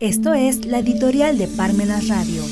Esto es la editorial de Parmenas Radio.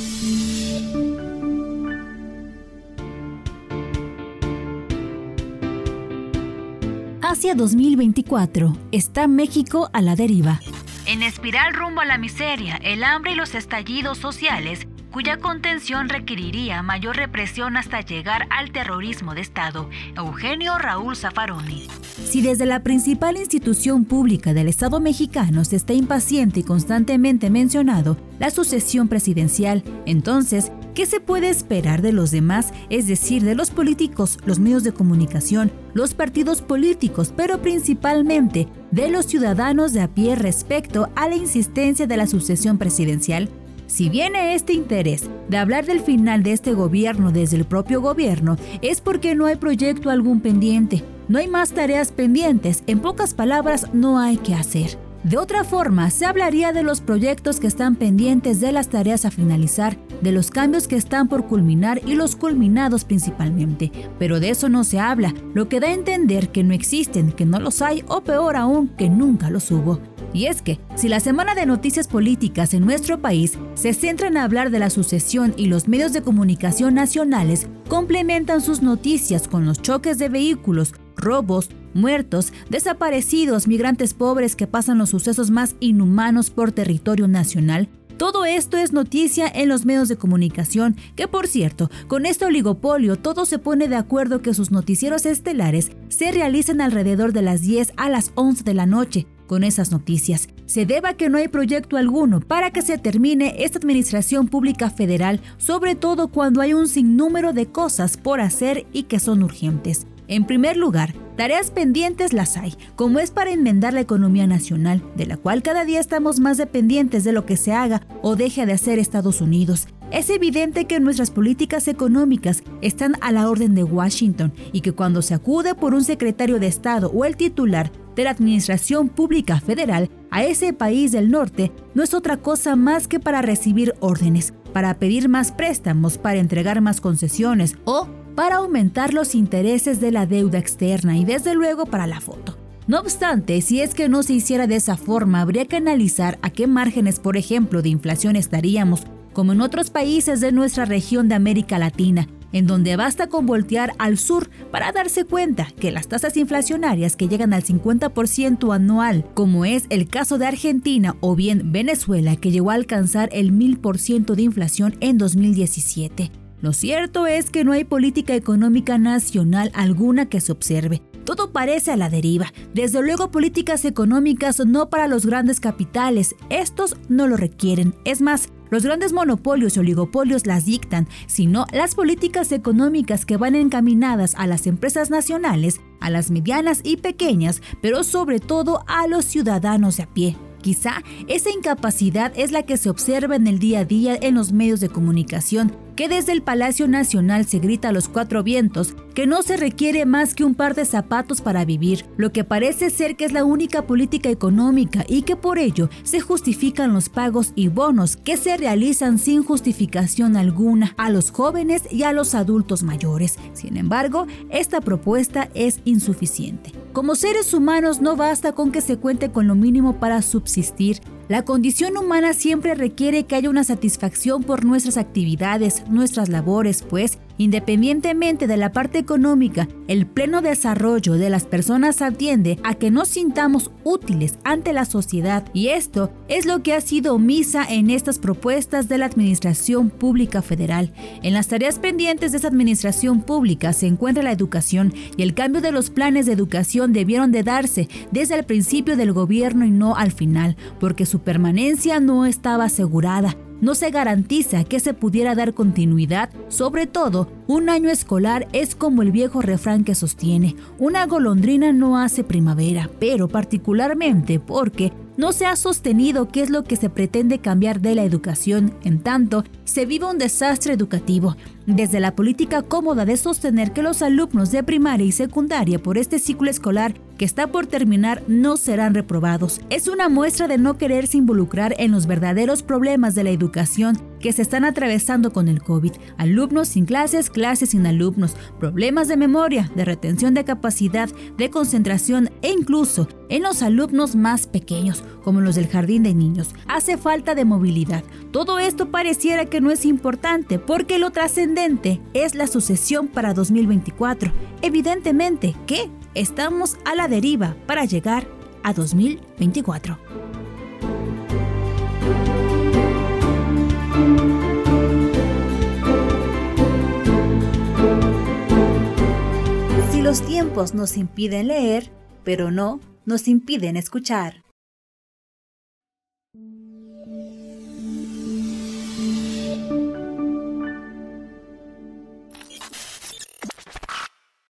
Hacia 2024 está México a la deriva. En espiral rumbo a la miseria, el hambre y los estallidos sociales cuya contención requeriría mayor represión hasta llegar al terrorismo de Estado, Eugenio Raúl Zaffaroni. Si desde la principal institución pública del Estado mexicano se está impaciente y constantemente mencionado la sucesión presidencial, entonces, ¿qué se puede esperar de los demás, es decir, de los políticos, los medios de comunicación, los partidos políticos, pero principalmente de los ciudadanos de a pie respecto a la insistencia de la sucesión presidencial? Si viene este interés de hablar del final de este gobierno desde el propio gobierno, es porque no hay proyecto algún pendiente, no hay más tareas pendientes, en pocas palabras no hay que hacer. De otra forma, se hablaría de los proyectos que están pendientes, de las tareas a finalizar, de los cambios que están por culminar y los culminados principalmente. Pero de eso no se habla, lo que da a entender que no existen, que no los hay o peor aún, que nunca los hubo. Y es que, si la semana de noticias políticas en nuestro país se centra en hablar de la sucesión y los medios de comunicación nacionales complementan sus noticias con los choques de vehículos, robos, muertos, desaparecidos, migrantes pobres que pasan los sucesos más inhumanos por territorio nacional, todo esto es noticia en los medios de comunicación, que por cierto, con este oligopolio todo se pone de acuerdo que sus noticieros estelares se realicen alrededor de las 10 a las 11 de la noche, con esas noticias. Se deba que no hay proyecto alguno para que se termine esta administración pública federal, sobre todo cuando hay un sinnúmero de cosas por hacer y que son urgentes. En primer lugar, tareas pendientes las hay, como es para enmendar la economía nacional, de la cual cada día estamos más dependientes de lo que se haga o deje de hacer Estados Unidos. Es evidente que nuestras políticas económicas están a la orden de Washington y que cuando se acude por un secretario de Estado o el titular de la Administración Pública Federal a ese país del norte no es otra cosa más que para recibir órdenes, para pedir más préstamos, para entregar más concesiones o para aumentar los intereses de la deuda externa y desde luego para la foto. No obstante, si es que no se hiciera de esa forma, habría que analizar a qué márgenes, por ejemplo, de inflación estaríamos, como en otros países de nuestra región de América Latina, en donde basta con voltear al sur para darse cuenta que las tasas inflacionarias que llegan al 50% anual, como es el caso de Argentina o bien Venezuela, que llegó a alcanzar el 1000% de inflación en 2017. Lo cierto es que no hay política económica nacional alguna que se observe. Todo parece a la deriva. Desde luego políticas económicas no para los grandes capitales. Estos no lo requieren. Es más, los grandes monopolios y oligopolios las dictan, sino las políticas económicas que van encaminadas a las empresas nacionales, a las medianas y pequeñas, pero sobre todo a los ciudadanos de a pie. Quizá esa incapacidad es la que se observa en el día a día en los medios de comunicación, que desde el Palacio Nacional se grita a los cuatro vientos que no se requiere más que un par de zapatos para vivir, lo que parece ser que es la única política económica y que por ello se justifican los pagos y bonos que se realizan sin justificación alguna a los jóvenes y a los adultos mayores. Sin embargo, esta propuesta es insuficiente. Como seres humanos no basta con que se cuente con lo mínimo para subsistir, la condición humana siempre requiere que haya una satisfacción por nuestras actividades, nuestras labores, pues Independientemente de la parte económica, el pleno desarrollo de las personas atiende a que nos sintamos útiles ante la sociedad y esto es lo que ha sido omisa en estas propuestas de la Administración Pública Federal. En las tareas pendientes de esa Administración Pública se encuentra la educación y el cambio de los planes de educación debieron de darse desde el principio del gobierno y no al final, porque su permanencia no estaba asegurada no se garantiza que se pudiera dar continuidad, sobre todo un año escolar es como el viejo refrán que sostiene, una golondrina no hace primavera, pero particularmente porque no se ha sostenido qué es lo que se pretende cambiar de la educación, en tanto se vive un desastre educativo, desde la política cómoda de sostener que los alumnos de primaria y secundaria por este ciclo escolar que está por terminar no serán reprobados. Es una muestra de no quererse involucrar en los verdaderos problemas de la educación que se están atravesando con el COVID. Alumnos sin clases, clases sin alumnos, problemas de memoria, de retención de capacidad, de concentración e incluso en los alumnos más pequeños, como los del jardín de niños. Hace falta de movilidad. Todo esto pareciera que no es importante porque lo trascendente es la sucesión para 2024. Evidentemente que estamos a la deriva para llegar a 2024. Si los tiempos nos impiden leer, pero no nos impiden escuchar.